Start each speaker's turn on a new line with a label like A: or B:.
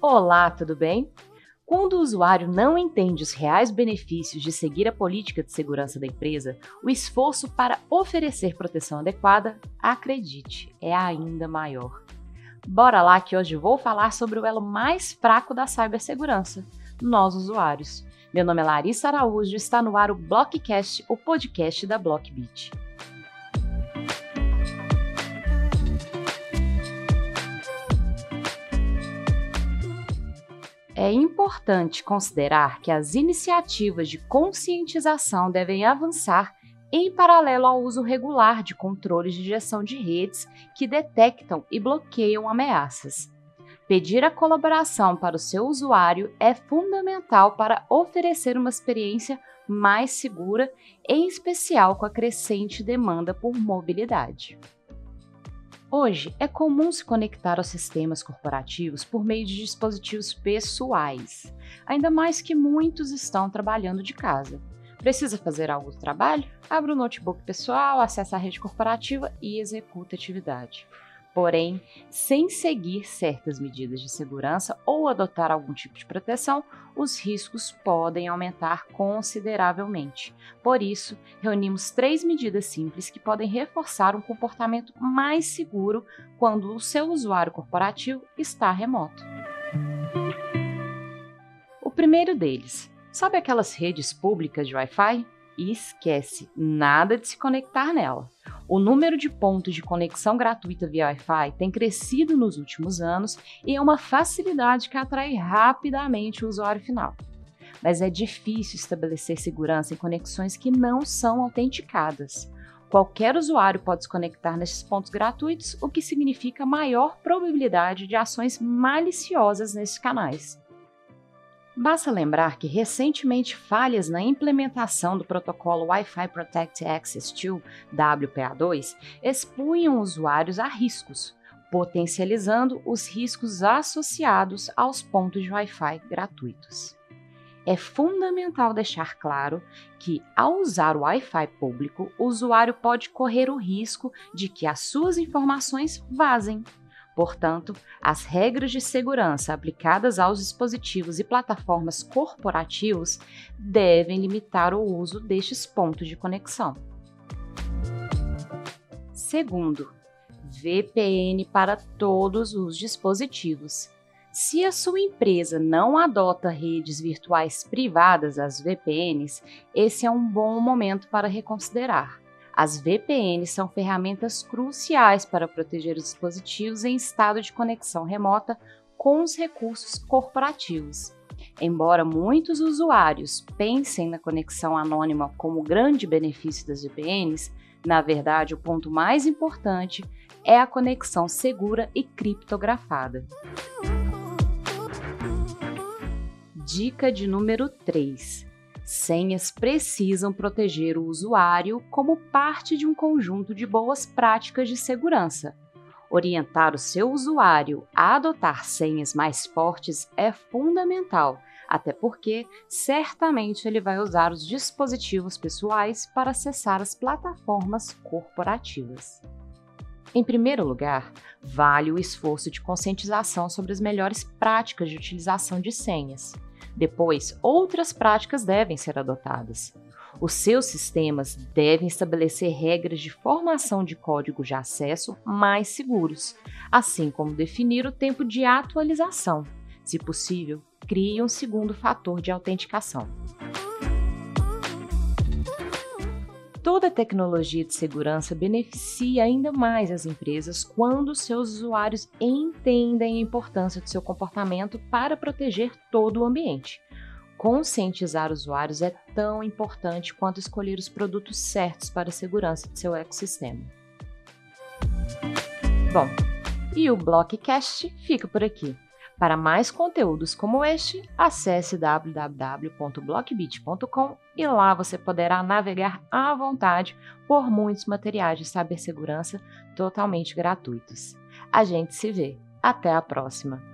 A: Olá, tudo bem? Quando o usuário não entende os reais benefícios de seguir a política de segurança da empresa, o esforço para oferecer proteção adequada, acredite, é ainda maior. Bora lá que hoje vou falar sobre o elo mais fraco da cibersegurança, nós usuários. Meu nome é Larissa Araújo e está no ar o Blockcast, o podcast da Blockbeat. É importante considerar que as iniciativas de conscientização devem avançar em paralelo ao uso regular de controles de gestão de redes que detectam e bloqueiam ameaças. Pedir a colaboração para o seu usuário é fundamental para oferecer uma experiência mais segura, em especial com a crescente demanda por mobilidade. Hoje, é comum se conectar aos sistemas corporativos por meio de dispositivos pessoais, ainda mais que muitos estão trabalhando de casa. Precisa fazer algo do trabalho? Abre o notebook pessoal, acessa a rede corporativa e executa a atividade porém, sem seguir certas medidas de segurança ou adotar algum tipo de proteção, os riscos podem aumentar consideravelmente. Por isso, reunimos três medidas simples que podem reforçar um comportamento mais seguro quando o seu usuário corporativo está remoto. O primeiro deles, sabe aquelas redes públicas de Wi-Fi? Esquece, nada de se conectar nela. O número de pontos de conexão gratuita via Wi-Fi tem crescido nos últimos anos e é uma facilidade que atrai rapidamente o usuário final. Mas é difícil estabelecer segurança em conexões que não são autenticadas. Qualquer usuário pode se conectar nesses pontos gratuitos, o que significa maior probabilidade de ações maliciosas nesses canais. Basta lembrar que recentemente falhas na implementação do protocolo Wi-Fi Protect Access 2, WPA2, expunham usuários a riscos, potencializando os riscos associados aos pontos de Wi-Fi gratuitos. É fundamental deixar claro que, ao usar o Wi-Fi público, o usuário pode correr o risco de que as suas informações vazem Portanto, as regras de segurança aplicadas aos dispositivos e plataformas corporativos devem limitar o uso destes pontos de conexão. Segundo, VPN para todos os dispositivos. Se a sua empresa não adota redes virtuais privadas, as VPNs, esse é um bom momento para reconsiderar. As VPNs são ferramentas cruciais para proteger os dispositivos em estado de conexão remota com os recursos corporativos. Embora muitos usuários pensem na conexão anônima como grande benefício das VPNs, na verdade o ponto mais importante é a conexão segura e criptografada. Dica de número 3 Senhas precisam proteger o usuário como parte de um conjunto de boas práticas de segurança. Orientar o seu usuário a adotar senhas mais fortes é fundamental, até porque certamente ele vai usar os dispositivos pessoais para acessar as plataformas corporativas. Em primeiro lugar, vale o esforço de conscientização sobre as melhores práticas de utilização de senhas. Depois, outras práticas devem ser adotadas. Os seus sistemas devem estabelecer regras de formação de código de acesso mais seguros, assim como definir o tempo de atualização. Se possível, crie um segundo fator de autenticação. Toda tecnologia de segurança beneficia ainda mais as empresas quando seus usuários entendem a importância do seu comportamento para proteger todo o ambiente. Conscientizar usuários é tão importante quanto escolher os produtos certos para a segurança de seu ecossistema. Bom, e o Blockcast fica por aqui. Para mais conteúdos como este, acesse www.blockbit.com e lá você poderá navegar à vontade por muitos materiais de cibersegurança totalmente gratuitos. A gente se vê. Até a próxima!